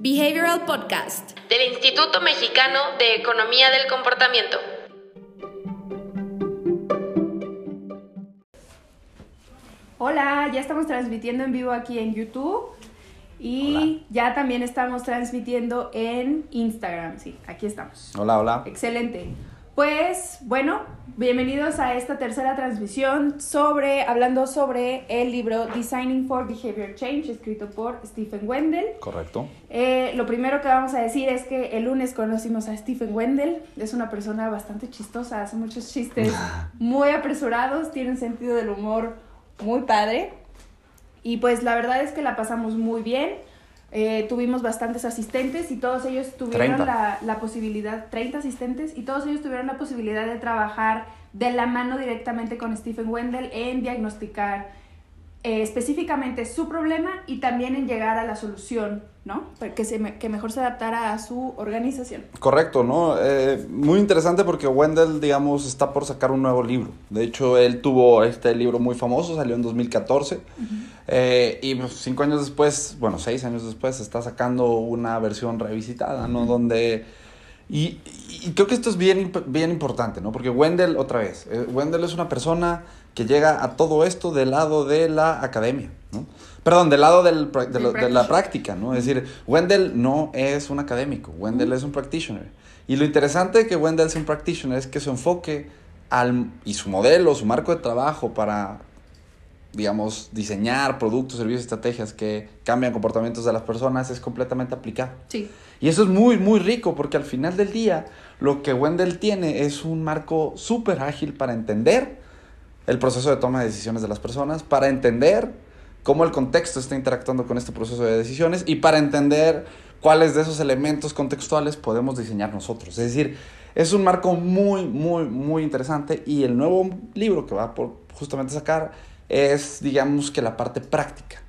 Behavioral Podcast del Instituto Mexicano de Economía del Comportamiento. Hola, ya estamos transmitiendo en vivo aquí en YouTube y ya también estamos transmitiendo en Instagram. Sí, aquí estamos. Hola, hola. Excelente. Pues bueno, bienvenidos a esta tercera transmisión sobre, hablando sobre el libro Designing for Behavior Change, escrito por Stephen Wendell. Correcto. Eh, lo primero que vamos a decir es que el lunes conocimos a Stephen Wendell. Es una persona bastante chistosa, hace muchos chistes muy apresurados, tiene un sentido del humor muy padre. Y pues la verdad es que la pasamos muy bien. Eh, tuvimos bastantes asistentes y todos ellos tuvieron la, la, posibilidad, 30 asistentes, y todos ellos tuvieron la posibilidad de trabajar de la mano directamente con Stephen Wendell en diagnosticar eh, específicamente su problema y también en llegar a la solución, ¿no? Que, se que mejor se adaptara a su organización. Correcto, ¿no? Eh, muy interesante porque Wendell, digamos, está por sacar un nuevo libro. De hecho, él tuvo este libro muy famoso, salió en 2014. Eh, y pues, cinco años después, bueno, seis años después, está sacando una versión revisitada, ¿no? Donde... Y, y, creo que esto es bien, bien importante, ¿no? Porque Wendell, otra vez, Wendell es una persona que llega a todo esto del lado de la academia, ¿no? Perdón, del lado del, de, la práctica, ¿no? Es decir, Wendell no es un académico, Wendell es un practitioner. Y lo interesante de que Wendell sea un practitioner es que su enfoque al, y su modelo, su marco de trabajo para, digamos, diseñar productos, servicios, estrategias que cambian comportamientos de las personas es completamente aplicado. Sí. Y eso es muy, muy rico porque al final del día lo que Wendell tiene es un marco súper ágil para entender el proceso de toma de decisiones de las personas, para entender cómo el contexto está interactuando con este proceso de decisiones y para entender cuáles de esos elementos contextuales podemos diseñar nosotros. Es decir, es un marco muy, muy, muy interesante y el nuevo libro que va por justamente sacar es, digamos que la parte práctica.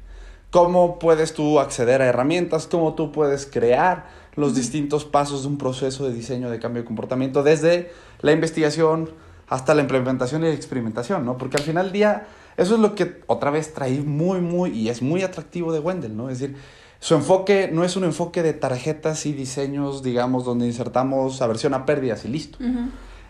Cómo puedes tú acceder a herramientas, cómo tú puedes crear los distintos pasos de un proceso de diseño de cambio de comportamiento desde la investigación, hasta la implementación y la experimentación, ¿no? Porque al final del día, eso es lo que otra vez trae muy, muy, y es muy atractivo de Wendell, ¿no? Es decir, su enfoque no es un enfoque de tarjetas y diseños, digamos, donde insertamos aversión a pérdidas y listo.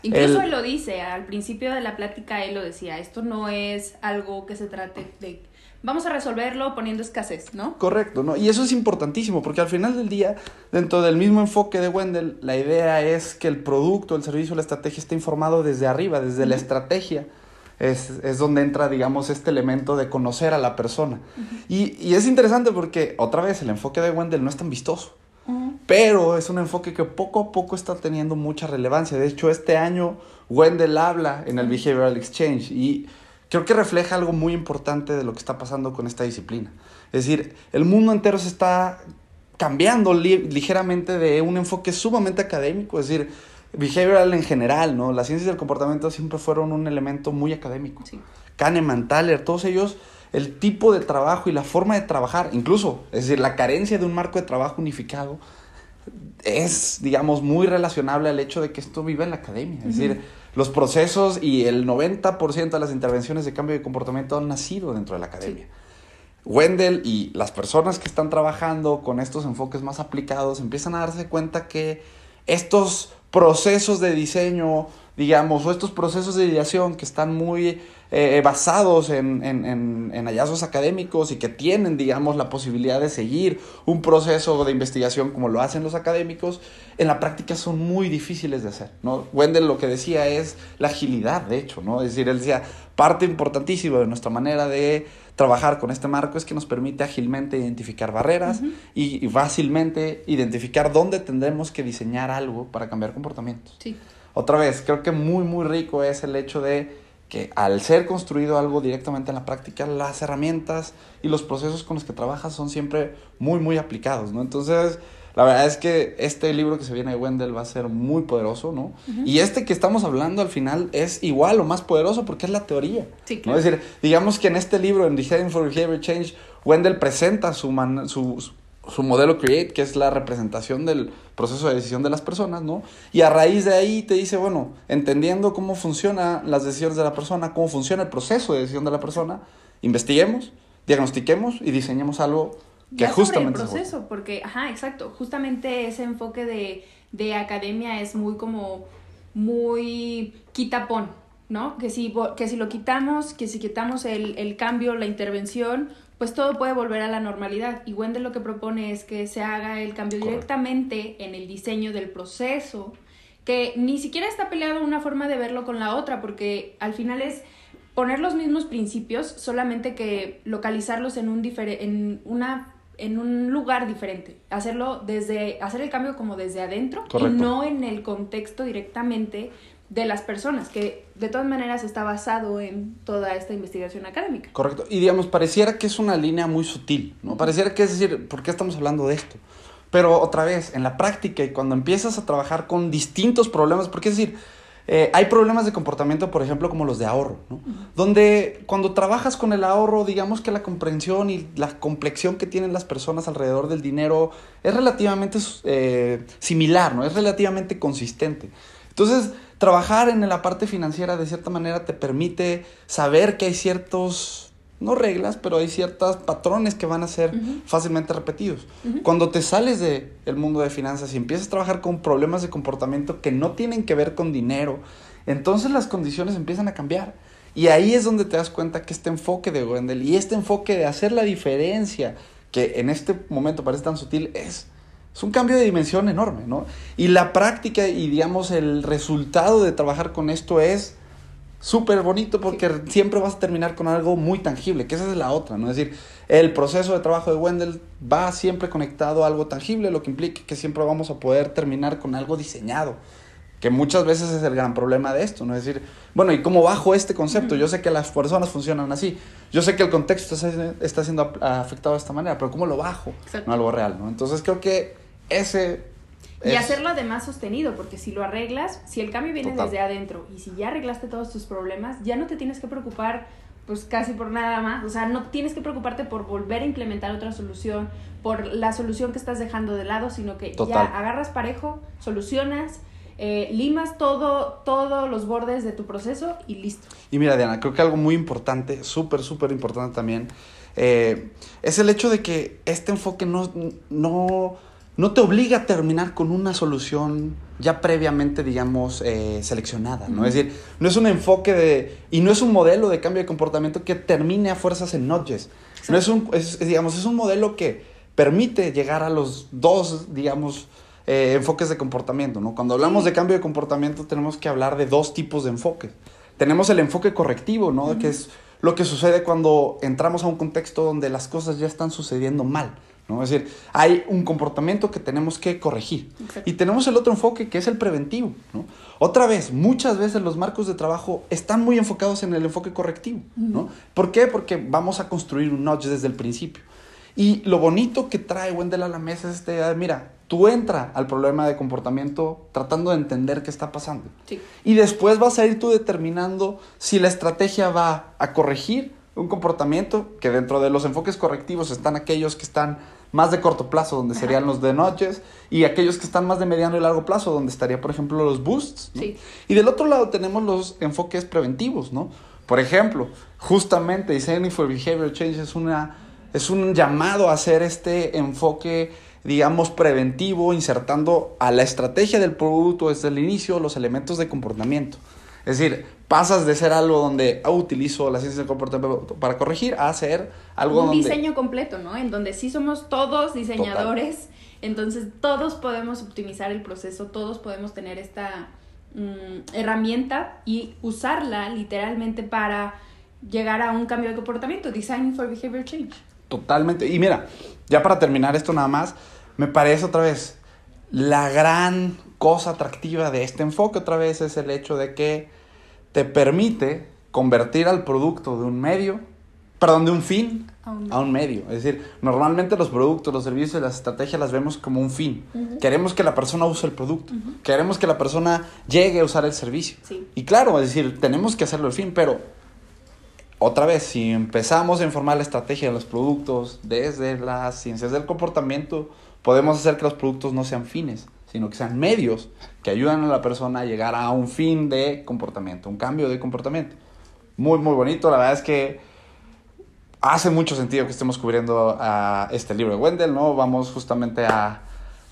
Incluso él, lo dice, al principio de la plática él lo decía, esto no es algo que se trate de vamos a resolverlo poniendo escasez, ¿no? Correcto, ¿no? Y eso es importantísimo, porque al final del día, dentro del mismo enfoque de Wendell, la idea es que el producto, el servicio, la estrategia esté informado desde arriba, desde la estrategia. Es, es, donde entra, digamos, este elemento de conocer a la persona. y, y, es interesante porque, otra vez, el enfoque de Wendell no es tan vistoso. Pero es un enfoque que poco a poco está teniendo mucha relevancia. De hecho, este año Wendell habla en el Behavioral Exchange y creo que refleja algo muy importante de lo que está pasando con esta disciplina. Es decir, el mundo entero se está cambiando ligeramente de un enfoque sumamente académico, es decir, behavioral en general, ¿no? Las ciencias del comportamiento siempre fueron un elemento muy académico. Sí. Kahneman, Thaler, todos ellos, el tipo de trabajo y la forma de trabajar, incluso, es decir, la carencia de un marco de trabajo unificado, es, digamos, muy relacionable al hecho de que esto vive en la academia. Es decir, los procesos y el 90% de las intervenciones de cambio de comportamiento han nacido dentro de la academia. Wendell y las personas que están trabajando con estos enfoques más aplicados empiezan a darse cuenta que estos procesos de diseño, digamos, o estos procesos de ideación que están muy eh, basados en, en, en, hallazgos académicos y que tienen, digamos, la posibilidad de seguir un proceso de investigación como lo hacen los académicos, en la práctica son muy difíciles de hacer, ¿no? Wendell lo que decía es la agilidad, de hecho, ¿no? Es decir, él decía, parte importantísima de nuestra manera de trabajar con este marco es que nos permite ágilmente identificar barreras y, y, fácilmente identificar dónde tendremos que diseñar algo para cambiar comportamientos. Sí. Otra vez, creo que muy, muy rico es el hecho de que al ser construido algo directamente en la práctica, las herramientas y los procesos con los que trabajas son siempre muy, muy aplicados, ¿no? Entonces, la verdad es que este libro que se viene de Wendell va a ser muy poderoso, ¿no? Y este que estamos hablando al final es igual o más poderoso porque es la teoría. Sí, ¿no? Es decir, digamos que en este libro, en Design for Behavior Change, Wendell presenta su, man, su, su modelo Create, que es la representación del proceso de decisión de las personas, ¿no? Y a raíz de ahí te dice, bueno, entendiendo cómo funcionan las decisiones de la persona, cómo funciona el proceso de decisión de la persona, investiguemos, diagnostiquemos y diseñemos algo que ya sobre el justamente proceso, porque, ajá, exacto, justamente ese enfoque de, de academia es muy como, muy quitapón, ¿no? Que si, que si lo quitamos, que si quitamos el, el cambio, la intervención, pues todo puede volver a la normalidad. Y Wendell lo que propone es que se haga el cambio Correcto. directamente en el diseño del proceso, que ni siquiera está peleado una forma de verlo con la otra, porque al final es poner los mismos principios, solamente que localizarlos en un en una en un lugar diferente, hacerlo desde hacer el cambio como desde adentro Correcto. y no en el contexto directamente de las personas, que de todas maneras está basado en toda esta investigación académica. Correcto. Y digamos, pareciera que es una línea muy sutil, ¿no? Pareciera que es decir, ¿por qué estamos hablando de esto? Pero otra vez, en la práctica y cuando empiezas a trabajar con distintos problemas, porque es decir, eh, hay problemas de comportamiento, por ejemplo, como los de ahorro, ¿no? Donde cuando trabajas con el ahorro, digamos que la comprensión y la complexión que tienen las personas alrededor del dinero es relativamente eh, similar, ¿no? Es relativamente consistente. Entonces, trabajar en la parte financiera de cierta manera te permite saber que hay ciertos, no reglas, pero hay ciertos patrones que van a ser fácilmente repetidos. Cuando te sales del el mundo de finanzas y empiezas a trabajar con problemas de comportamiento que no tienen que ver con dinero, entonces las condiciones empiezan a cambiar. Y ahí es donde te das cuenta que este enfoque de Wendell y este enfoque de hacer la diferencia, que en este momento parece tan sutil, es, es un cambio de dimensión enorme, ¿no? Y la práctica y, digamos, el resultado de trabajar con esto es súper bonito porque siempre vas a terminar con algo muy tangible, que esa es la otra, ¿no? Es decir, el proceso de trabajo de Wendell va siempre conectado a algo tangible, lo que implica que siempre vamos a poder terminar con algo diseñado, que muchas veces es el gran problema de esto, ¿no? Es decir, bueno, ¿y cómo bajo este concepto? Yo sé que las personas funcionan así, yo sé que el contexto está, siendo afectado de esta manera, pero ¿cómo lo bajo? Exacto. No algo real, ¿no? Entonces creo que ese... Y es- hacerlo además sostenido, porque si lo arreglas, si el cambio viene Total. desde adentro y si ya arreglaste todos tus problemas, ya no te tienes que preocupar pues casi por nada más, o sea, no tienes que preocuparte por volver a implementar otra solución, por la solución que estás dejando de lado, sino que Total. ya agarras parejo, solucionas, eh, limas todo, todos los bordes de tu proceso y listo. Y mira, Diana, creo que algo muy importante, súper, súper importante también, eh, es el hecho de que este enfoque no, no, no te obliga a terminar con una solución ya previamente, digamos, eh, seleccionada, ¿no? Es decir, no es un enfoque de, y no es un modelo de cambio de comportamiento que termine a fuerzas en notches. No es un, es, digamos, es un modelo que permite llegar a los dos, digamos, eh, enfoques de comportamiento, ¿no? Cuando hablamos de cambio de comportamiento tenemos que hablar de dos tipos de enfoques. Tenemos el enfoque correctivo, ¿no? Que es lo que sucede cuando entramos a un contexto donde las cosas ya están sucediendo mal, ¿no? Es decir, hay un comportamiento que tenemos que corregir. Exacto. Y tenemos el otro enfoque que es el preventivo, ¿no? Otra vez, muchas veces los marcos de trabajo están muy enfocados en el enfoque correctivo, ¿no? ¿Por qué? Porque vamos a construir un notch desde el principio. Y lo bonito que trae Wendell a la mesa es esta idea de, mira, tú entra al problema de comportamiento tratando de entender qué está pasando. Sí. Y después vas a ir tú determinando si la estrategia va a corregir un comportamiento, que dentro de los enfoques correctivos están aquellos que están más de corto plazo, donde Ajá. serían los de noches, y aquellos que están más de mediano y largo plazo, donde estaría, por ejemplo, los boosts. ¿no? Sí. Y del otro lado tenemos los enfoques preventivos, ¿no? Por ejemplo, justamente Designing for Behavior Change es, una, es un llamado a hacer este enfoque, digamos, preventivo, insertando a la estrategia del producto desde el inicio los elementos de comportamiento. Es decir, pasas de ser algo donde ah, utilizo la ciencia del comportamiento para corregir a ser algo un donde... diseño completo, ¿no? En donde sí somos todos diseñadores, entonces todos podemos optimizar el proceso, todos podemos tener esta mm, herramienta y usarla literalmente para llegar a un cambio de comportamiento, Design for Behavior Change. Totalmente. Y mira, ya para terminar esto nada más, me parece otra vez la gran cosa atractiva de este enfoque otra vez es el hecho de que te permite convertir al producto de un medio, perdón, de un fin A un- a un medio. Es decir, normalmente los productos, los servicios y las estrategias las vemos como un fin. Queremos que la persona use el producto. Queremos que la persona llegue a usar el servicio. Sí. Y claro, es decir, tenemos que hacerlo el fin, pero otra vez, si empezamos a informar la estrategia de los productos desde las ciencias del comportamiento, podemos hacer que los productos no sean fines, sino que sean medios que ayudan a la persona a llegar a un fin de comportamiento, un cambio de comportamiento. Muy, muy bonito, la verdad es que hace mucho sentido que estemos cubriendo a este libro de Wendell, ¿no? Vamos justamente a,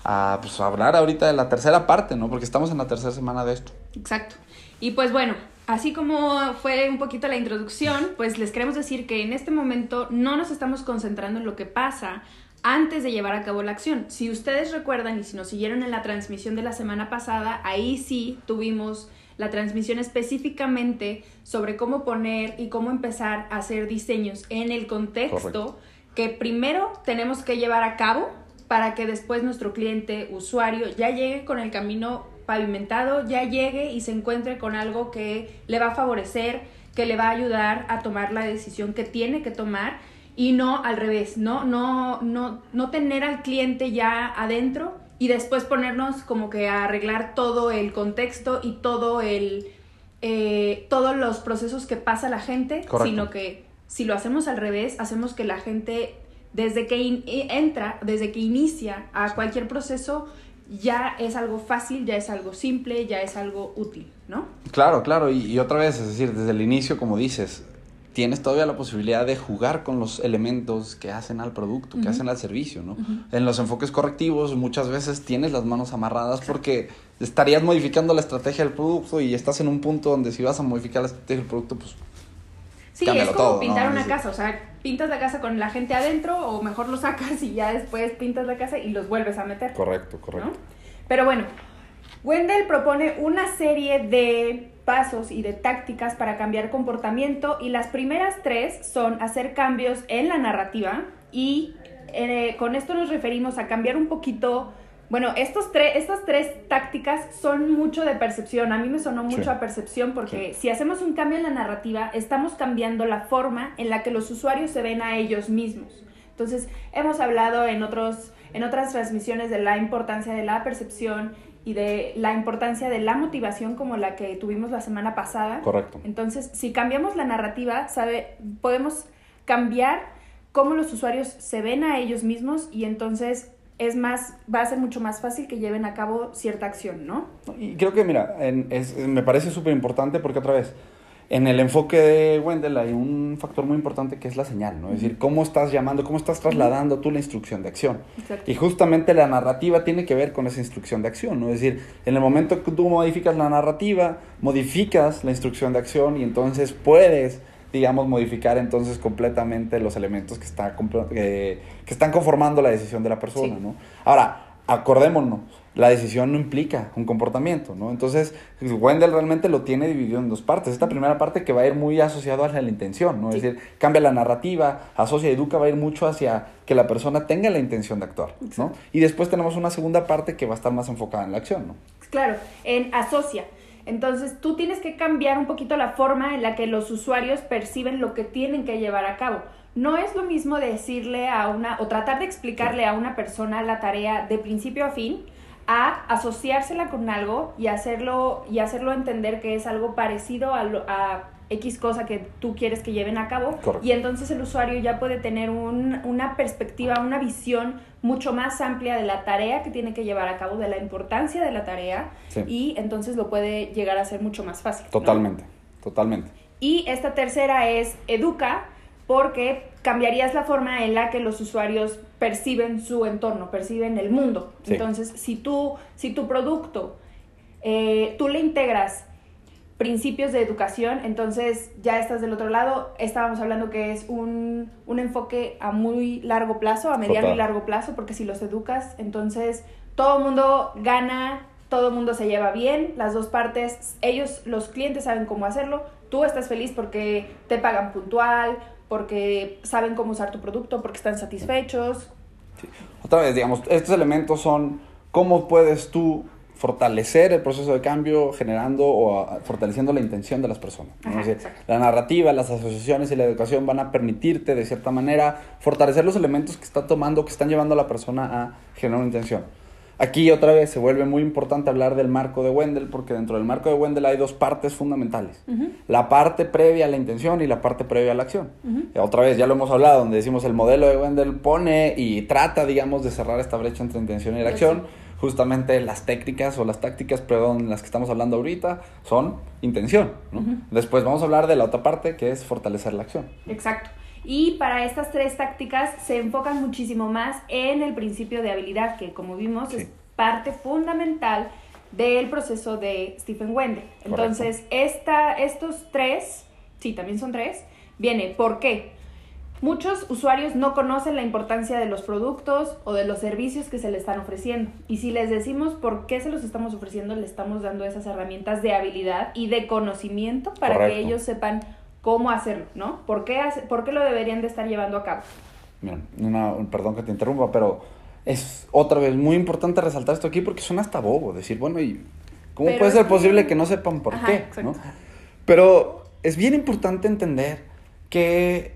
a pues, hablar ahorita de la tercera parte, ¿no? Porque estamos en la tercera semana de esto. Exacto. Y pues bueno, así como fue un poquito la introducción, pues les queremos decir que en este momento no nos estamos concentrando en lo que pasa antes de llevar a cabo la acción. Si ustedes recuerdan y si nos siguieron en la transmisión de la semana pasada, ahí sí tuvimos la transmisión específicamente sobre cómo poner y cómo empezar a hacer diseños en el contexto Correcto. que primero tenemos que llevar a cabo para que después nuestro cliente, usuario, ya llegue con el camino pavimentado, ya llegue y se encuentre con algo que le va a favorecer, que le va a ayudar a tomar la decisión que tiene que tomar y no al revés, no, no, no, no tener al cliente ya adentro y después ponernos como que a arreglar todo el contexto y todo el, eh, todos los procesos que pasa la gente, Correcto. sino que si lo hacemos al revés, hacemos que la gente desde que in- i- entra, desde que inicia a cualquier proceso, ya es algo fácil, ya es algo simple, ya es algo útil, ¿no? Claro, claro, y, y otra vez, es decir, desde el inicio, como dices, tienes todavía la posibilidad de jugar con los elementos que hacen al producto, que hacen al servicio, ¿no? En los enfoques correctivos muchas veces tienes las manos amarradas porque estarías modificando la estrategia del producto y estás en un punto donde si vas a modificar la estrategia del producto, pues Sí, es como todo, pintar ¿no? una casa, o sea, pintas la casa con la gente adentro o mejor lo sacas y ya después pintas la casa y los vuelves a meter. correcto, ¿no? Pero bueno, Wendell propone una serie de pasos y de tácticas para cambiar comportamiento y las primeras tres son hacer cambios en la narrativa y eh, con esto nos referimos a cambiar un poquito, bueno, estos tres, estas tres tácticas son mucho de percepción, a mí me sonó mucho Sí. a percepción porque si hacemos un cambio en la narrativa estamos cambiando la forma en la que los usuarios se ven a ellos mismos. Entonces, hemos hablado en, otros, en otras transmisiones de la importancia de la percepción y de la importancia de la motivación como la que tuvimos la semana pasada. Correcto. Entonces, si cambiamos la narrativa, sabe, podemos cambiar cómo los usuarios se ven a ellos mismos y entonces es más, va a ser mucho más fácil que lleven a cabo cierta acción, ¿no? Y creo que, mira, en- es- me parece súper importante porque otra vez, en el enfoque de Wendell hay un factor muy importante que es la señal, ¿no? Es decir, cómo estás llamando, cómo estás trasladando tú la instrucción de acción. Exacto. Y justamente la narrativa tiene que ver con esa instrucción de acción, ¿no? Es decir, en el momento que tú modificas la narrativa, modificas la instrucción de acción y entonces puedes, digamos, modificar entonces completamente los elementos que, está, que, que están conformando la decisión de la persona, Sí. ¿no? Ahora, acordémonos, la decisión no implica un comportamiento, ¿no? Entonces, Wendell realmente lo tiene dividido en dos partes. Esta primera parte que va a ir muy asociado a la intención, ¿no? Es decir, cambia la narrativa, asocia, educa, va a ir mucho hacia que la persona tenga la intención de actuar, ¿no? Y después tenemos una segunda parte que va a estar más enfocada en la acción, ¿no? Claro, en asocia. Entonces tú tienes que cambiar un poquito la forma en la que los usuarios perciben lo que tienen que llevar a cabo. No es lo mismo decirle a una o tratar de explicarle a una persona la tarea de principio a fin a asociársela con algo y hacerlo y hacerlo entender que es algo parecido a, lo- a X cosa que tú quieres que lleven a cabo Correcto. y entonces el usuario ya puede tener un- una perspectiva, una visión mucho más amplia de la tarea que tiene que llevar a cabo, de la importancia de la tarea Sí. y entonces lo puede llegar a ser mucho más fácil. ¿no? Totalmente, totalmente. Y esta tercera es educa, porque cambiarías la forma en la que los usuarios perciben su entorno, perciben el mundo. Sí. Entonces, si tú, si tu producto, eh, tú le integras principios de educación, entonces ya estás del otro lado. Estábamos hablando que es un, un enfoque a muy largo plazo, a mediano Total. y largo plazo, porque si los educas, entonces todo el mundo gana, todo el mundo se lleva bien, las dos partes, ellos, los clientes saben cómo hacerlo, tú estás feliz porque te pagan puntual, porque saben cómo usar tu producto, porque están satisfechos. Otra vez, digamos, estos elementos son cómo puedes tú fortalecer el proceso de cambio generando o a- fortaleciendo la intención de las personas. ¿no? Ajá, Es decir, la narrativa, las asociaciones y la educación van a permitirte de cierta manera fortalecer los elementos que está tomando, que están llevando a la persona a generar una intención. Aquí otra vez se vuelve muy importante hablar del marco de Wendell porque dentro del marco de Wendell hay dos partes fundamentales. La parte previa a la intención y la parte previa a la acción. Eh, Otra vez, ya lo hemos hablado, donde decimos el modelo de Wendell pone y trata, digamos, de cerrar esta brecha entre intención y la Sí. acción. Justamente las técnicas o las tácticas, perdón, las que estamos hablando ahorita, son intención. ¿no? Después vamos a hablar de la otra parte, que es fortalecer la acción. Exacto. Y para estas tres tácticas se enfocan muchísimo más en el principio de habilidad, que como vimos es parte fundamental del proceso de Stephen Wendell. Entonces, esta, estos tres, sí, también son tres, viene, ¿por qué? Muchos usuarios no conocen la importancia de los productos o de los servicios que se les están ofreciendo. Y si les decimos por qué se los estamos ofreciendo, le estamos dando esas herramientas de habilidad y de conocimiento para que ellos sepan cómo hacerlo, ¿no? ¿Por qué, ¿Por qué lo deberían de estar llevando a cabo? Mira, perdón que te interrumpa, pero es otra vez muy importante resaltar esto aquí porque suena hasta bobo. Decir, bueno, ¿y cómo puede ser posible que no sepan por qué? ¿no? Pero es bien importante entender que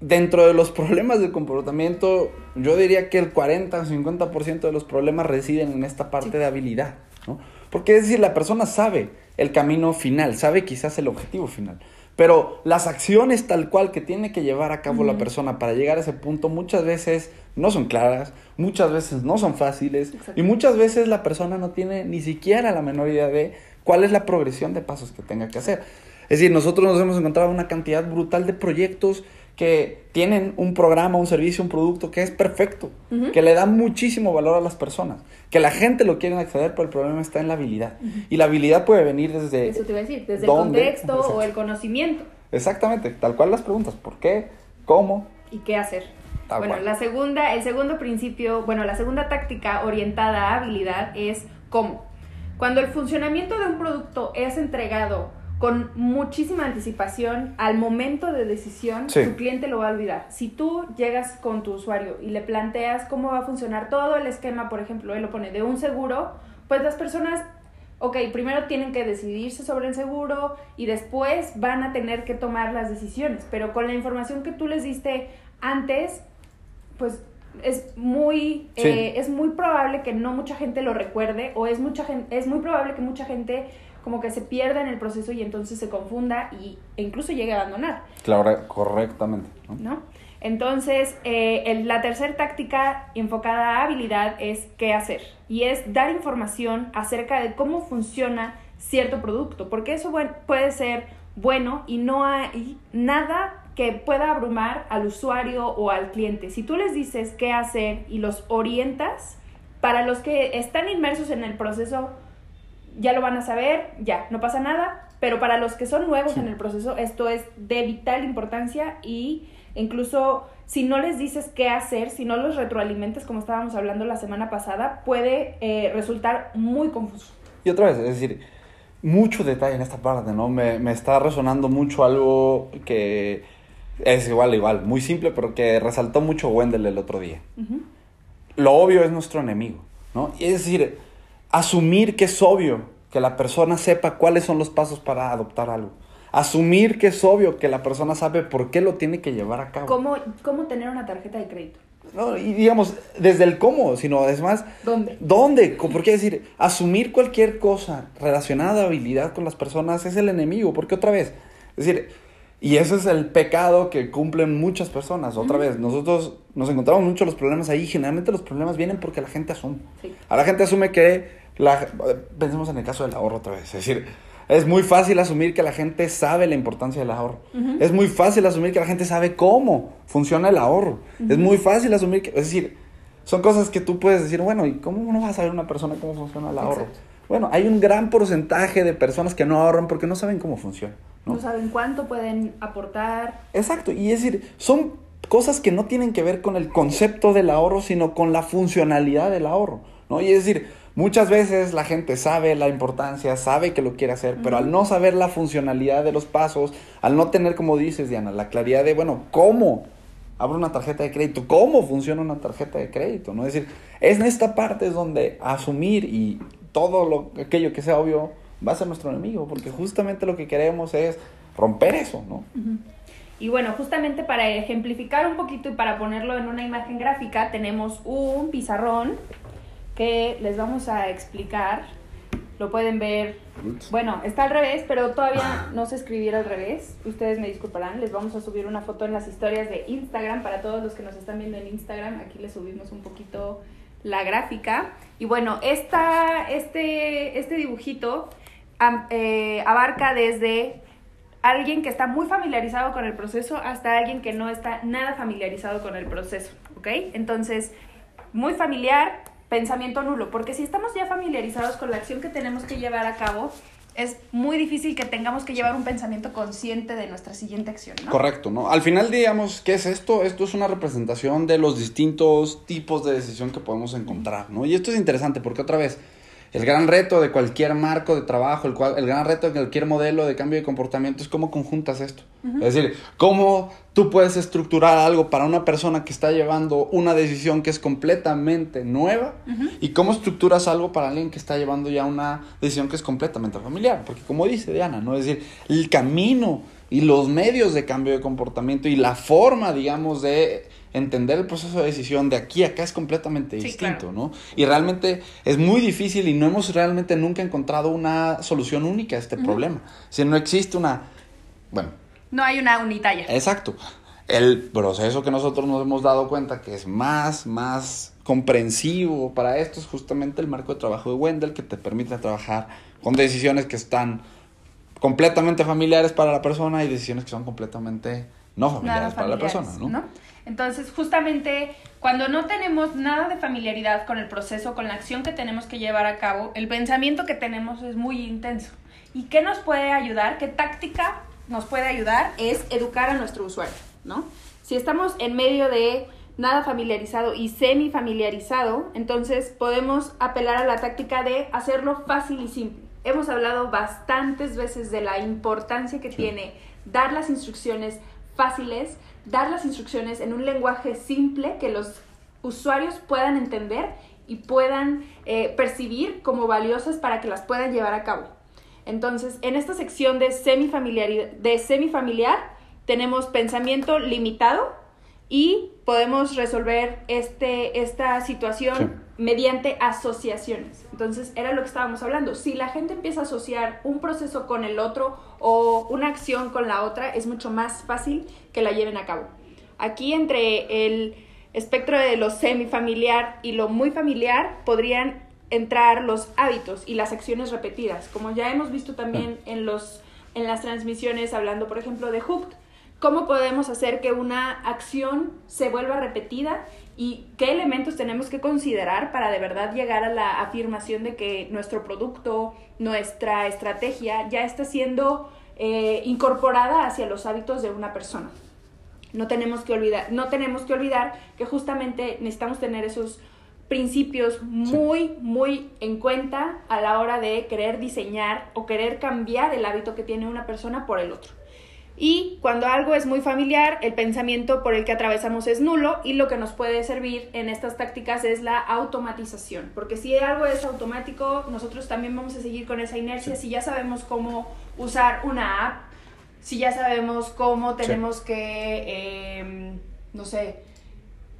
dentro de los problemas del comportamiento, yo diría que el 40 o 50% de los problemas residen en esta parte de habilidad, ¿no? Porque es decir, la persona sabe el camino final, sabe quizás el objetivo final, pero las acciones tal cual que tiene que llevar a cabo la persona para llegar a ese punto muchas veces no son claras, muchas veces no son fáciles y muchas veces la persona no tiene ni siquiera la menor idea de cuál es la progresión de pasos que tenga que hacer. Es decir, nosotros nos hemos encontrado una cantidad brutal de proyectos que tienen un programa, un servicio, un producto que es perfecto, que le da muchísimo valor a las personas, que la gente lo quiere acceder, pero el problema está en la habilidad. Y la habilidad puede venir desde... Eso te iba a decir, desde el contexto o el conocimiento. Exactamente, tal cual las preguntas, ¿por qué? ¿Cómo? ¿Y qué hacer? bueno, la segunda, el segundo principio, bueno, la segunda táctica orientada a habilidad es cómo. Cuando el funcionamiento de un producto es entregado con muchísima anticipación al momento de decisión, tu cliente lo va a olvidar. Si tú llegas con tu usuario y le planteas cómo va a funcionar todo el esquema, por ejemplo, él lo pone de un seguro, pues las personas, ok, primero tienen que decidirse sobre el seguro y después van a tener que tomar las decisiones, pero con la información que tú les diste antes, pues es muy eh, es muy probable que no mucha gente lo recuerde o es mucha gente es muy probable que mucha gente como que se pierda en el proceso y entonces se confunda y, e incluso llegue a abandonar. Claro, correctamente. ¿no? Entonces, eh, la tercera táctica enfocada a habilidad es qué hacer. Y es dar información acerca de cómo funciona cierto producto. Porque eso puede ser bueno y no hay nada que pueda abrumar al usuario o al cliente. Si tú les dices qué hacer y los orientas, para los que están inmersos en el proceso ya lo van a saber, ya, no pasa nada, pero para los que son nuevos en el proceso, esto es de vital importancia y incluso si no les dices qué hacer, si no los retroalimentas como estábamos hablando la semana pasada, puede eh, resultar muy confuso. Y otra vez, es decir, mucho detalle en esta parte, ¿no? Me, me está resonando mucho algo que es igual, igual, muy simple, pero que resaltó mucho Wendell el otro día. Lo obvio es nuestro enemigo, ¿no? Y es decir, Asumir que es obvio que la persona sepa cuáles son los pasos para adoptar algo. Asumir que es obvio que la persona sabe por qué lo tiene que llevar a cabo. ¿Cómo, cómo tener una tarjeta de crédito? No, y digamos, desde el cómo, sino además... ¿Dónde? ¿Dónde? ¿Por qué decir? Asumir cualquier cosa relacionada a habilidad con las personas es el enemigo, porque otra vez, es decir, y ese es el pecado que cumplen muchas personas. Otra vez, nosotros nos encontramos mucho los problemas ahí. Generalmente los problemas vienen porque la gente asume. A la gente asume que la, pensemos en el caso del ahorro otra vez. Es decir, es muy fácil asumir que la gente sabe la importancia del ahorro. Es muy fácil asumir que la gente sabe cómo funciona el ahorro. Es muy fácil asumir que, es decir, son cosas que tú puedes decir, bueno, ¿y cómo no va a saber una persona cómo funciona el ahorro? Bueno, hay un gran porcentaje de personas que no ahorran porque no saben cómo funciona. ¿no? saben cuánto pueden aportar. Exacto, y es decir, son cosas que no tienen que ver con el concepto del ahorro, sino con la funcionalidad del ahorro, ¿no? Y es decir, muchas veces la gente sabe la importancia, sabe que lo quiere hacer, pero al no saber la funcionalidad de los pasos, al no tener, como dices, Diana, la claridad de, bueno, ¿cómo abro una tarjeta de crédito? ¿Cómo funciona una tarjeta de crédito? ¿no? Es decir, es en esta parte es donde asumir y todo lo, aquello que sea obvio va a ser nuestro enemigo, porque justamente lo que queremos es romper eso, ¿no? Y bueno, justamente para ejemplificar un poquito y para ponerlo en una imagen gráfica, tenemos un pizarrón que les vamos a explicar. Lo pueden ver. Bueno, está al revés, pero todavía no se escribiera al revés. Ustedes me disculparán. Les vamos a subir una foto en las historias de Instagram. Para todos los que nos están viendo en Instagram, aquí les subimos un poquito la gráfica. Y bueno, esta, este, este dibujito eh, abarca desde alguien que está muy familiarizado con el proceso hasta alguien que no está nada familiarizado con el proceso, ¿ok? Entonces, muy familiar, pensamiento nulo, porque si estamos ya familiarizados con la acción que tenemos que llevar a cabo, es muy difícil que tengamos que llevar un pensamiento consciente de nuestra siguiente acción. Correcto, ¿no? Al final, digamos, ¿qué es esto? Esto es una representación de los distintos tipos de decisión que podemos encontrar, ¿no? Y esto es interesante porque otra vez, el gran reto de cualquier marco de trabajo, el, cual, el gran reto de cualquier modelo de cambio de comportamiento es cómo conjuntas esto. Es decir, cómo tú puedes estructurar algo para una persona que está llevando una decisión que es completamente nueva y cómo estructuras algo para alguien que está llevando ya una decisión que es completamente familiar. Porque como dice Diana, ¿no? Es decir, el camino y los medios de cambio de comportamiento y la forma, digamos, de entender el proceso de decisión de aquí a acá es completamente Sí, distinto, claro. ¿no? Y realmente es muy difícil y no hemos realmente nunca encontrado una solución única a este problema. Si no existe una, bueno, No hay una unitalla. exacto. El proceso que nosotros nos hemos dado cuenta que es más, más comprensivo para esto es justamente el marco de trabajo de Wendell que te permite trabajar con decisiones que están completamente familiares para la persona y decisiones que son completamente no familiares para la persona, ¿no? Entonces, justamente cuando no tenemos nada de familiaridad con el proceso, con la acción que tenemos que llevar a cabo, el pensamiento que tenemos es muy intenso. ¿Y qué nos puede ayudar? ¿Qué táctica nos puede ayudar? Es educar a nuestro usuario, ¿no? Si estamos en medio de nada familiarizado y semi familiarizado, entonces podemos apelar a la táctica de hacerlo fácil y simple. Hemos hablado bastantes veces de la importancia que Sí. tiene dar las instrucciones fáciles, dar las instrucciones en un lenguaje simple que los usuarios puedan entender y puedan eh, percibir como valiosas para que las puedan llevar a cabo. Entonces, en esta sección de de semifamiliar tenemos pensamiento limitado y podemos resolver este, esta situación. Mediante asociaciones. Entonces, era lo que estábamos hablando. Si la gente empieza a asociar un proceso con el otro o una acción con la otra, es mucho más fácil que la lleven a cabo. Aquí entre el espectro de lo semifamiliar y lo muy familiar podrían entrar los hábitos y las acciones repetidas, como ya hemos visto también en, los, en las transmisiones hablando, por ejemplo, de Hooked. ¿Cómo podemos hacer que una acción se vuelva repetida y qué elementos tenemos que considerar para de verdad llegar a la afirmación de que nuestro producto, nuestra estrategia ya está siendo eh, incorporada hacia los hábitos de una persona? No tenemos que olvidar, no tenemos que olvidar que justamente necesitamos tener esos principios muy, muy en cuenta a la hora de querer diseñar o querer cambiar el hábito que tiene una persona por el otro. Y cuando algo es muy familiar, el pensamiento por el que atravesamos es nulo y lo que nos puede servir en estas tácticas es la automatización. Porque si algo es automático, nosotros también vamos a seguir con esa inercia. Si ya sabemos cómo usar una app, si ya sabemos cómo tenemos que, eh, no sé,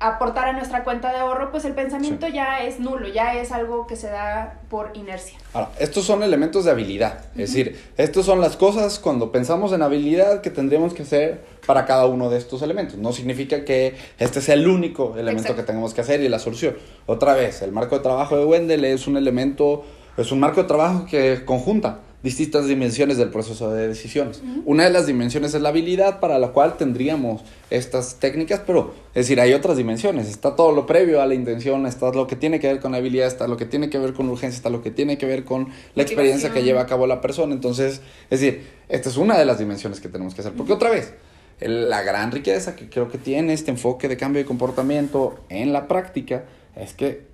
aportar a nuestra cuenta de ahorro, pues el pensamiento Sí. ya es nulo, ya es algo que se da por inercia. Ahora, estos son elementos de habilidad. Es decir, estos son las cosas cuando pensamos en habilidad que tendríamos que hacer para cada uno de estos elementos. No significa que este sea el único elemento Exacto. que tengamos que hacer y la solución. Otra vez, el marco de trabajo de Wendell es un elemento, es un marco de trabajo que conjunta distintas dimensiones del proceso de decisiones. Una de las dimensiones es la habilidad para la cual tendríamos estas técnicas, pero es decir, hay otras dimensiones. Está todo lo previo a la intención, está lo que tiene que ver con la habilidad, está lo que tiene que ver con urgencia, está lo que tiene que ver con la experiencia que lleva a cabo la persona. Entonces, es decir, esta es una de las dimensiones que tenemos que hacer. Porque otra vez, la gran riqueza que creo que tiene este enfoque de cambio de comportamiento en la práctica es que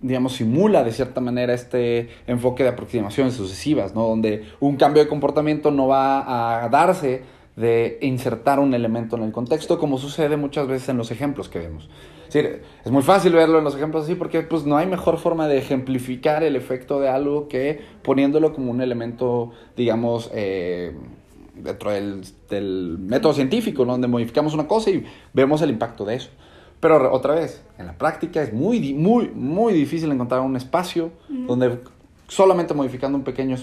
digamos, simula de cierta manera este enfoque de aproximaciones sucesivas, ¿no? Donde un cambio de comportamiento no va a darse de insertar un elemento en el contexto, como sucede muchas veces en los ejemplos que vemos. Es muy fácil verlo en los ejemplos así porque pues, no hay mejor forma de ejemplificar el efecto de algo que poniéndolo como un elemento, digamos, eh, dentro del, del método científico, ¿no? donde modificamos una cosa y vemos el impacto de eso. Pero otra vez, en la práctica es muy, muy, muy difícil encontrar un espacio donde solamente modificando un pequeño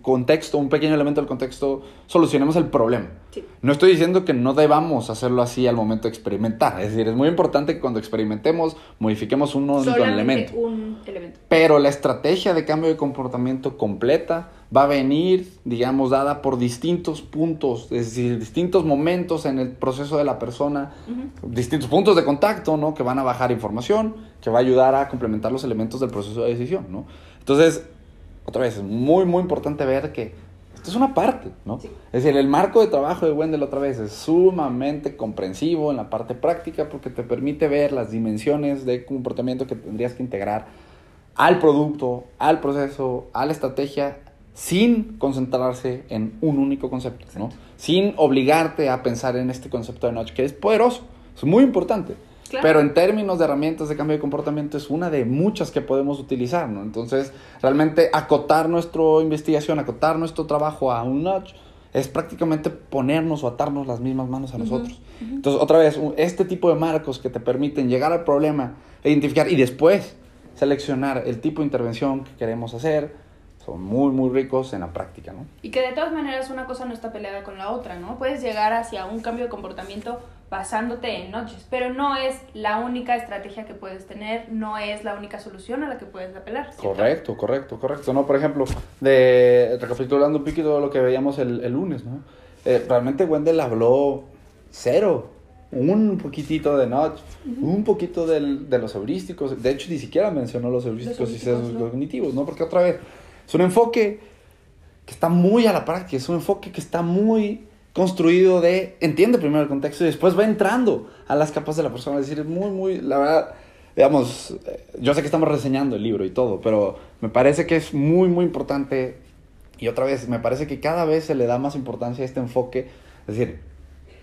contexto, un pequeño elemento del contexto, solucionemos el problema. Sí. No estoy diciendo que no debamos hacerlo así al momento de experimentar. Es decir, es muy importante que cuando experimentemos modifiquemos un único elemento. un elemento. Pero la estrategia de cambio de comportamiento completa va a venir, digamos, dada por distintos puntos, es decir, distintos momentos en el proceso de la persona, distintos puntos de contacto, ¿no? Que van a bajar información, que va a ayudar a complementar los elementos del proceso de decisión, ¿no? Entonces, otra vez, es muy, muy importante ver que esto es una parte, ¿no? Es decir, el marco de trabajo de Wendell otra vez es sumamente comprensivo en la parte práctica porque te permite ver las dimensiones de comportamiento que tendrías que integrar al producto, al proceso, a la estrategia sin concentrarse en un único concepto, ¿no? Sin obligarte a pensar en este concepto de noche, que es poderoso, es muy importante. Pero en términos de herramientas de cambio de comportamiento es una de muchas que podemos utilizar, ¿no? Entonces, realmente acotar nuestra investigación, acotar nuestro trabajo a un notch es prácticamente ponernos o atarnos las mismas manos a nosotros. Entonces, otra vez, este tipo de marcos que te permiten llegar al problema, identificar y después seleccionar el tipo de intervención que queremos hacer, son muy, muy ricos en la práctica, ¿no? Y que de todas maneras una cosa no está peleada con la otra, ¿no? Puedes llegar hacia un cambio de comportamiento basándote en noches, pero no es la única estrategia que puedes tener, no es la única solución a la que puedes apelar. Correcto, correcto, correcto. No, por ejemplo, de recapitulando un poquito lo que veíamos el, el lunes, ¿no? Eh, realmente Wendell habló cero, un poquitito de notch, un poquito del, de los heurísticos, de hecho ni siquiera mencionó los heurísticos, y sesgos cognitivos, ¿no? Porque otra vez, es un enfoque que está muy a la práctica, es un enfoque que está muy construido de, entiende primero el contexto y después va entrando a las capas de la persona. Es decir, muy, muy, la verdad, digamos, eh, yo sé que estamos reseñando el libro y todo, pero me parece que es muy, muy importante. Y otra vez, me parece que cada vez se le da más importancia a este enfoque. Es decir,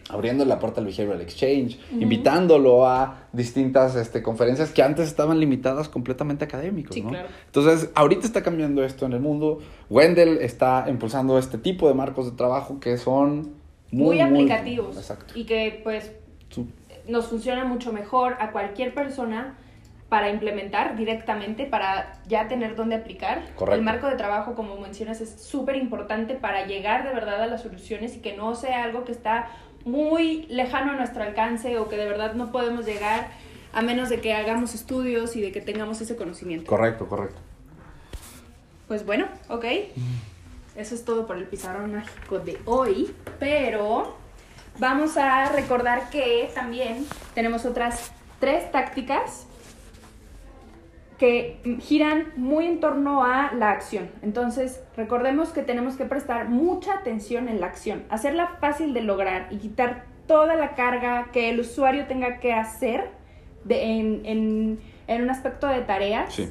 abriendo la puerta al Behavioral Exchange, invitándolo a distintas este, conferencias que antes estaban limitadas completamente académicos. ¿no? Entonces, ahorita está cambiando esto en el mundo. Wendell está impulsando este tipo de marcos de trabajo que son muy, aplicativos y que pues nos funciona mucho mejor a cualquier persona para implementar directamente, para ya tener dónde aplicar. El marco de trabajo, como mencionas, es súper importante para llegar de verdad a las soluciones y que no sea algo que está muy lejano a nuestro alcance o que de verdad no podemos llegar a menos de que hagamos estudios y de que tengamos ese conocimiento. Correcto, correcto. Pues bueno, ok. Eso es todo por el pizarrón mágico de hoy, pero vamos a recordar que también tenemos otras tres tácticas que giran muy en torno a la acción. Entonces, recordemos que tenemos que prestar mucha atención en la acción, hacerla fácil de lograr y quitar toda la carga que el usuario tenga que hacer en, un aspecto de tareas. Sí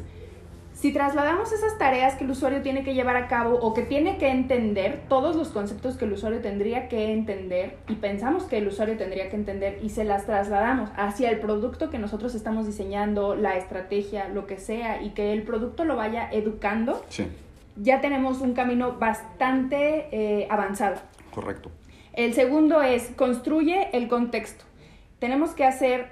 si trasladamos esas tareas que el usuario tiene que llevar a cabo o que tiene que entender, todos los conceptos que el usuario tendría que entender y pensamos que el usuario tendría que entender y se las trasladamos hacia el producto que nosotros estamos diseñando, la estrategia, lo que sea, y que el producto lo vaya educando, ya tenemos un camino bastante eh, avanzado. Correcto. El segundo es construye el contexto. Tenemos que hacer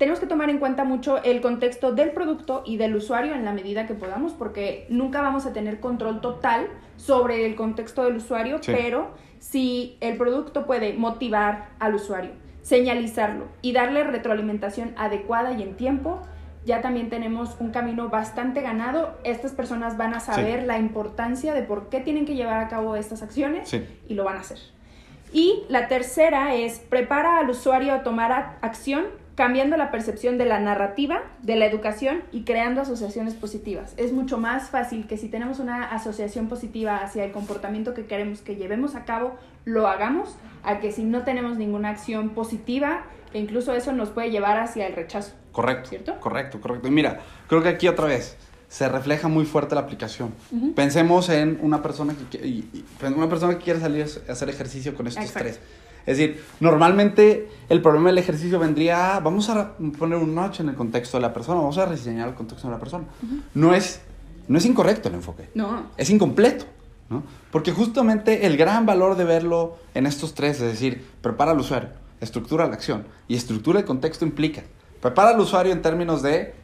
tenemos que tomar en cuenta mucho el contexto del producto y del usuario en la medida que podamos, porque nunca vamos a tener control total sobre el contexto del usuario, pero si el producto puede motivar al usuario, señalizarlo y darle retroalimentación adecuada y en tiempo, ya también tenemos un camino bastante ganado. Estas personas van a saber la importancia de por qué tienen que llevar a cabo estas acciones y lo van a hacer. Y la tercera es prepara al usuario a tomar acción cambiando la percepción de la narrativa, de la educación y creando asociaciones positivas. Es mucho más fácil que si tenemos una asociación positiva hacia el comportamiento que queremos que llevemos a cabo, lo hagamos, a que si no tenemos ninguna acción positiva, que incluso eso nos puede llevar hacia el rechazo. Correcto. ¿Cierto? Correcto, correcto. Y mira, creo que aquí otra vez se refleja muy fuerte la aplicación. Pensemos en una persona que, una persona que quiere salir a hacer ejercicio con estos tres es decir, normalmente el problema del ejercicio vendría, vamos a poner un notch en el contexto de la persona, vamos a reseñar el contexto de la persona. no, es, no es incorrecto el enfoque. No. Es incompleto. ¿no? Porque justamente el gran valor de verlo en estos tres, es decir, prepara al usuario, estructura la acción y estructura el contexto implica, prepara al usuario en términos de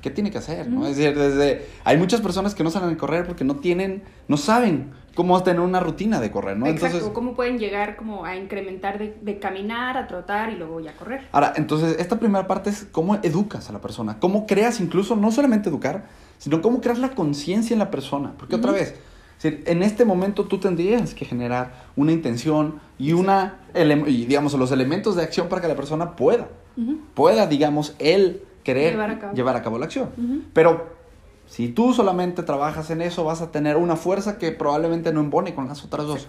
qué tiene que hacer, ¿no? Es decir, desde hay muchas personas que no salen a correr porque no tienen, no saben cómo tener una rutina de correr, ¿no? Exacto, entonces, cómo pueden llegar como a incrementar de, caminar, a trotar y luego ya correr. Ahora, entonces, esta primera parte es cómo educas a la persona, cómo creas incluso, no solamente educar, sino cómo creas la conciencia en la persona, porque otra vez, en este momento tú tendrías que generar una intención y una y digamos los elementos de acción para que la persona pueda pueda digamos él querer Llevar a cabo. llevar a cabo la acción. Pero si tú solamente trabajas en eso, vas a tener una fuerza que probablemente no embone con las otras dos.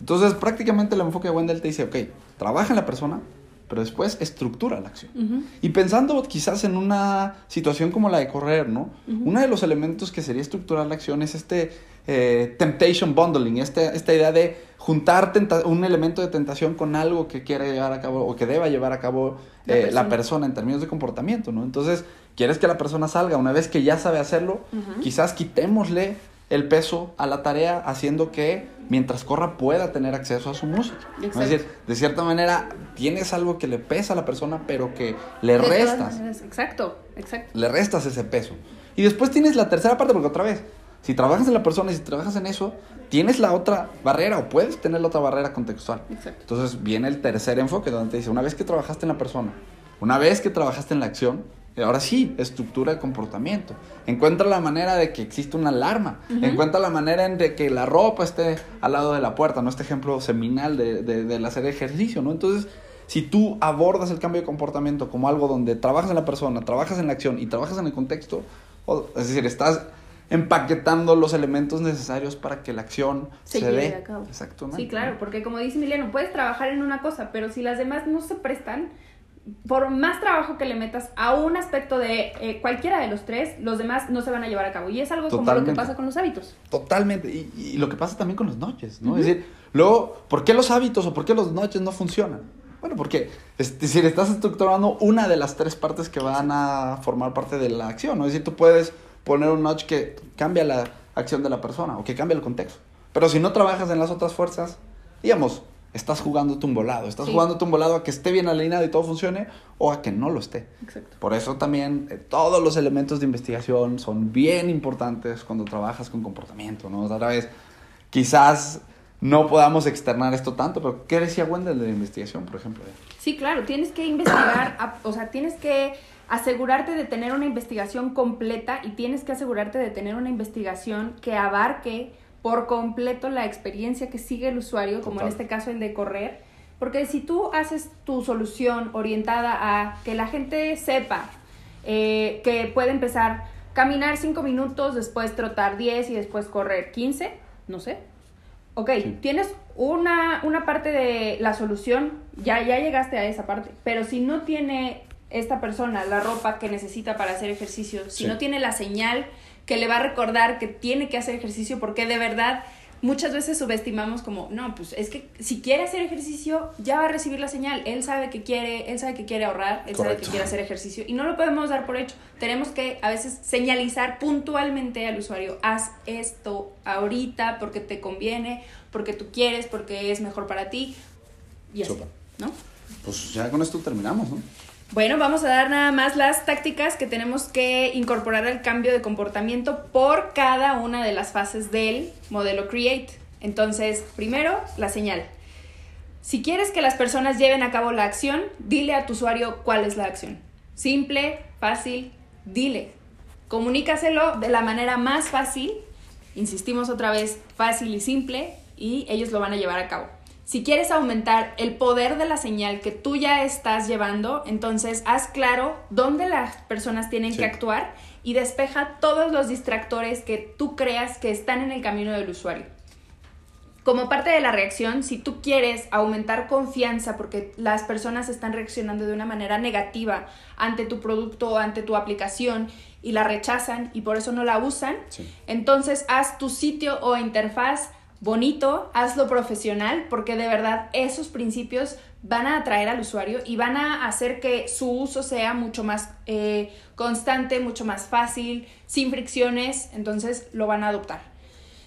Entonces, prácticamente el enfoque de Wendell te dice, ok, trabaja en la persona, pero después estructura la acción. Y pensando quizás en una situación como la de correr, ¿no? Ujú. Uno de los elementos que sería estructurar la acción es este eh, temptation bundling, este, esta idea de juntar un elemento de tentación con algo que quiere llevar a cabo o que deba llevar a cabo La eh, la persona. persona en términos de comportamiento, ¿no? Entonces, quieres que la persona salga, una vez que ya sabe hacerlo, Ujú. quizás quitémosle el peso a la tarea haciendo que mientras corra pueda tener acceso a su música. Es decir, de cierta manera tienes algo que le pesa a la persona, pero que le De restas, maneras, Exacto, exacto. le restas ese peso. Y después tienes la tercera parte, porque otra vez, si trabajas en la persona y si trabajas en eso, tienes la otra barrera o puedes tener la otra barrera contextual. Exacto. Entonces viene el tercer enfoque donde te dice, una vez que trabajaste en la persona, una vez que trabajaste en la acción, ahora sí, estructura el comportamiento. Encuentra la manera de que existe una alarma. Encuentra la manera en de que la ropa esté al lado de la puerta, ¿no? Este ejemplo seminal de, de, del hacer ejercicio, ¿no? Entonces, si tú abordas el cambio de comportamiento como algo donde trabajas en la persona, trabajas en la acción y trabajas en el contexto, o- es decir, estás empaquetando los elementos necesarios para que la acción Se se, lleve dé. a cabo. Exactamente. Sí, claro, porque como dice Emiliano, puedes trabajar en una cosa, pero si las demás no se prestan, por más trabajo que le metas a un aspecto de eh, cualquiera de los tres, los demás no se van a llevar a cabo. Y es algo como lo que pasa con los hábitos. Totalmente. Y, y lo que pasa también con los noches, ¿no? Es decir, luego, ¿por qué los hábitos o por qué los noches no funcionan? Bueno, porque es decir, estás estructurando una de las tres partes que van a formar parte de la acción, ¿no? Es decir, tú puedes poner un notch que cambia la acción de la persona o que cambia el contexto. Pero si no trabajas en las otras fuerzas, digamos, estás jugando un volado. Estás Sí. jugando un volado a que esté bien alineado y todo funcione o a que no lo esté. Exacto. Por eso también eh, todos los elementos de investigación son bien importantes cuando trabajas con comportamiento, ¿no? Otra vez, quizás no podamos externar esto tanto, pero ¿qué decía Wendell de la investigación, por ejemplo? Sí, claro, tienes que investigar, a- o sea, tienes que asegurarte de tener una investigación completa y tienes que asegurarte de tener una investigación que abarque por completo la experiencia que sigue el usuario, como en este caso el de correr, porque si tú haces tu solución orientada a que la gente sepa eh, que puede empezar caminar 5 minutos, después trotar 10 y después correr 15, no sé, Ok, Sí. tienes una, una parte de la solución, ya, ya llegaste a esa parte, pero si no tiene esta persona la ropa que necesita para hacer ejercicio, si Sí. no tiene la señal que le va a recordar que tiene que hacer ejercicio, porque de verdad muchas veces subestimamos como, no, pues es que si quiere hacer ejercicio, ya va a recibir la señal, él sabe que quiere, él sabe que quiere ahorrar, él sabe que quiere hacer ejercicio y no lo podemos dar por hecho. Tenemos que a veces señalizar puntualmente al usuario, haz esto ahorita porque te conviene, porque tú quieres, porque es mejor para ti y así. ¿no? Pues ya con esto terminamos, ¿no? Bueno, vamos a dar nada más las tácticas que tenemos que incorporar al cambio de comportamiento por cada una de las fases del modelo Create. Entonces, primero, la señal. Si quieres que las personas lleven a cabo la acción, dile a tu usuario cuál es la acción. Simple, fácil, dile. Comunícaselo de la manera más fácil, insistimos otra vez, fácil y simple, y ellos lo van a llevar a cabo. Si quieres aumentar el poder de la señal que tú ya estás llevando, entonces haz claro dónde las personas tienen Sí. que actuar y despeja todos los distractores que tú creas que están en el camino del usuario. Como parte de la reacción, si tú quieres aumentar confianza porque las personas están reaccionando de una manera negativa ante tu producto o ante tu aplicación y la rechazan y por eso no la usan, Sí. entonces haz tu sitio o interfaz bonito, hazlo profesional, porque de verdad esos principios van a atraer al usuario y van a hacer que su uso sea mucho más eh, constante, mucho más fácil, sin fricciones, entonces lo van a adoptar.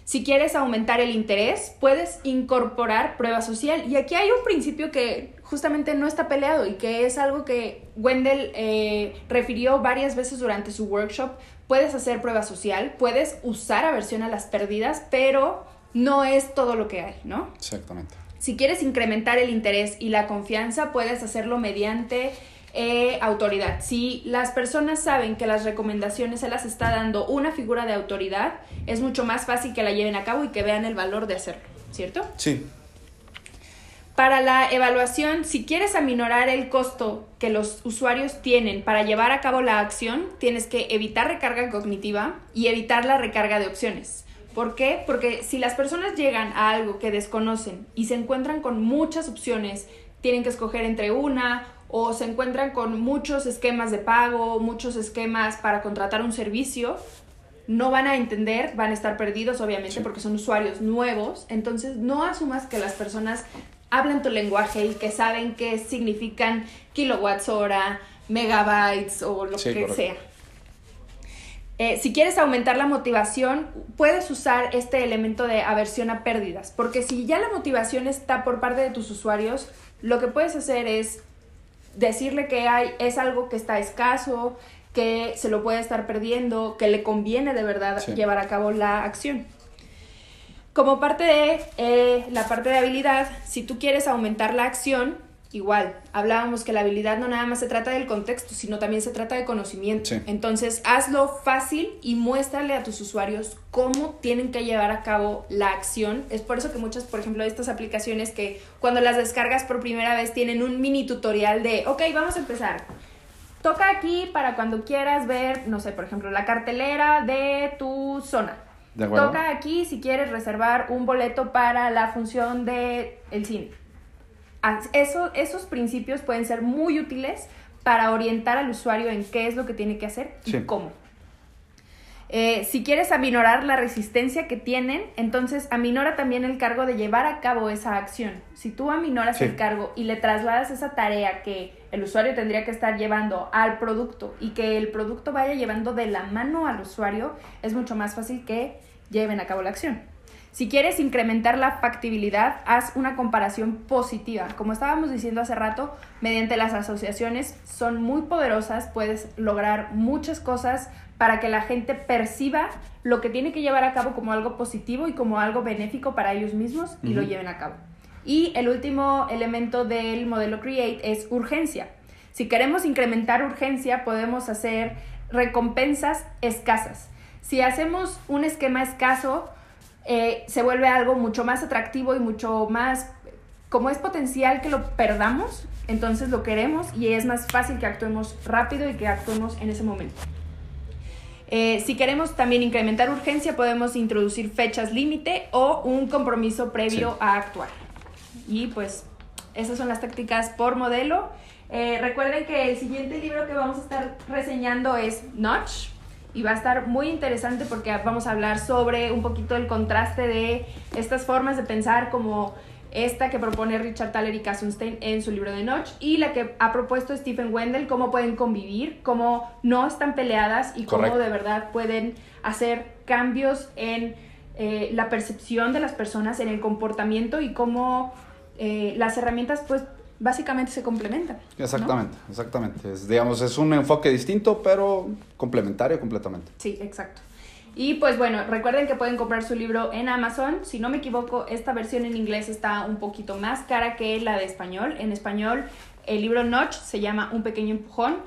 Si quieres aumentar el interés, puedes incorporar prueba social. Y aquí hay un principio que justamente no está peleado y que es algo que Wendell eh, refirió varias veces durante su workshop. Puedes hacer prueba social, puedes usar aversión a las pérdidas, pero no es todo lo que hay, ¿no? Exactamente. Si quieres incrementar el interés y la confianza, puedes hacerlo mediante eh, autoridad. Si las personas saben que las recomendaciones se las está dando una figura de autoridad, es mucho más fácil que la lleven a cabo y que vean el valor de hacerlo, ¿cierto? Sí. Para la evaluación, si quieres aminorar el costo que los usuarios tienen para llevar a cabo la acción, tienes que evitar recarga cognitiva y evitar la recarga de opciones. ¿Por qué? Porque si las personas llegan a algo que desconocen y se encuentran con muchas opciones, tienen que escoger entre una o se encuentran con muchos esquemas de pago, muchos esquemas para contratar un servicio, no van a entender, van a estar perdidos obviamente porque son usuarios nuevos, entonces no asumas que las personas hablan tu lenguaje y que saben qué significan kilowatts hora, megabytes o lo Sí, que correcto. sea. Eh, si quieres aumentar la motivación, puedes usar este elemento de aversión a pérdidas, porque si ya la motivación está por parte de tus usuarios, lo que puedes hacer es decirle que hay, es algo que está escaso, que se lo puede estar perdiendo, que le conviene de verdad Sí. llevar a cabo la acción. Como parte de eh, la parte de habilidad, si tú quieres aumentar la acción, igual, hablábamos que la habilidad no nada más se trata del contexto, sino también se trata de conocimiento. Sí. Entonces, hazlo fácil y muéstrale a tus usuarios cómo tienen que llevar a cabo la acción. Es por eso que muchas, por ejemplo, de estas aplicaciones que cuando las descargas por primera vez tienen un mini tutorial de, ok, vamos a empezar. Toca aquí para cuando quieras ver, no sé, por ejemplo, la cartelera de tu zona. Toca aquí si quieres reservar un boleto para la función de el cine. Eso, esos principios pueden ser muy útiles para orientar al usuario en qué es lo que tiene que hacer y cómo. Eh, si quieres aminorar la resistencia que tienen, entonces aminora también el cargo de llevar a cabo esa acción. Si tú aminoras Sí. el cargo y le trasladas esa tarea que el usuario tendría que estar llevando al producto y que el producto vaya llevando de la mano al usuario, es mucho más fácil que lleven a cabo la acción. Si quieres incrementar la factibilidad, haz una comparación positiva. Como estábamos diciendo hace rato, mediante las asociaciones son muy poderosas, puedes lograr muchas cosas para que la gente perciba lo que tiene que llevar a cabo como algo positivo y como algo benéfico para ellos mismos y lo lleven a cabo. Y el último elemento del modelo Create es urgencia. Si queremos incrementar urgencia, podemos hacer recompensas escasas. Si hacemos un esquema escaso, eh, se vuelve algo mucho más atractivo y mucho más, como es potencial que lo perdamos, entonces lo queremos y es más fácil que actuemos rápido y que actuemos en ese momento. Eh, si queremos también incrementar urgencia, podemos introducir fechas límite o un compromiso previo Sí. a actuar. Y pues esas son las tácticas por modelo. Eh, recuerden que el siguiente libro que vamos a estar reseñando es Notch y va a estar muy interesante porque vamos a hablar sobre un poquito el contraste de estas formas de pensar como esta que propone Richard Thaler y Kassenstein en su libro de Notch y la que ha propuesto Stephen Wendell, cómo pueden convivir, cómo no están peleadas y cómo Correcto. de verdad pueden hacer cambios en eh, la percepción de las personas, en el comportamiento y cómo eh, las herramientas pues básicamente se complementan. ¿no? Exactamente, exactamente. Es, digamos, es un enfoque distinto, pero complementario completamente. Sí, exacto. Y pues bueno, recuerden que pueden comprar su libro en Amazon. Si no me equivoco, esta versión en inglés está un poquito más cara que la de español. En español, el libro Notch se llama Un pequeño empujón.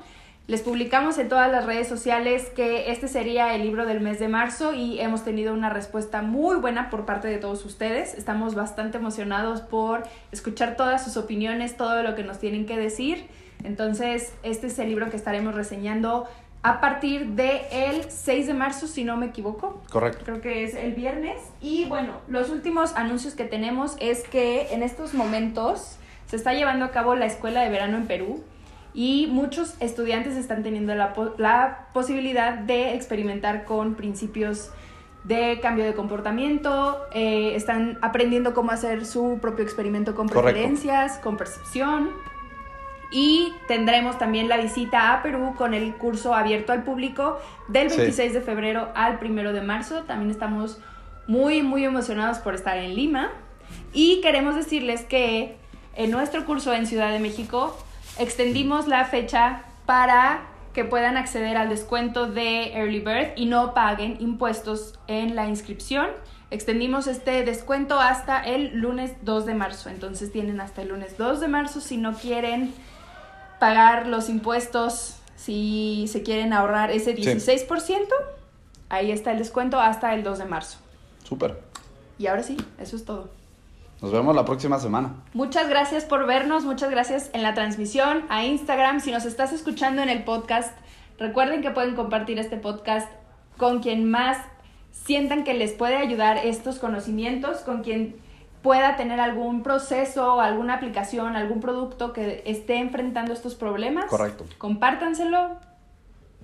Les publicamos en todas las redes sociales que este sería el libro del mes de marzo y hemos tenido una respuesta muy buena por parte de todos ustedes. Estamos bastante emocionados por escuchar todas sus opiniones, todo lo que nos tienen que decir. Entonces, este es el libro que estaremos reseñando a partir del el 6 de marzo, si no me equivoco. Correcto. Creo que es el viernes. Y bueno, los últimos anuncios que tenemos es que en estos momentos se está llevando a cabo la escuela de verano en Perú y muchos estudiantes están teniendo la, po- la posibilidad de experimentar con principios de cambio de comportamiento, eh, están aprendiendo cómo hacer su propio experimento con Correcto. preferencias, con percepción. Y tendremos también la visita a Perú con el curso abierto al público del Sí. 26 de febrero al 1 de marzo. También estamos muy, muy emocionados por estar en Lima. Y queremos decirles que en nuestro curso en Ciudad de México extendimos la fecha para que puedan acceder al descuento de Early Bird y no paguen impuestos en la inscripción. Extendimos este descuento hasta el lunes 2 de marzo. Entonces tienen hasta el lunes 2 de marzo si no quieren pagar los impuestos si se quieren ahorrar ese 16%, ahí está el descuento hasta el 2 de marzo. Súper. Y ahora sí, eso es todo. Nos vemos la próxima semana. Muchas gracias por vernos, muchas gracias en la transmisión, a Instagram, si nos estás escuchando en el podcast, recuerden que pueden compartir este podcast con quien más sientan que les puede ayudar estos conocimientos, con quien pueda tener algún proceso, alguna aplicación, algún producto que esté enfrentando estos problemas. Correcto. Compártanselo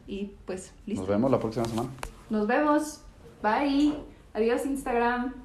y pues listo. Nos vemos la próxima semana. Nos vemos. Bye. Adiós Instagram.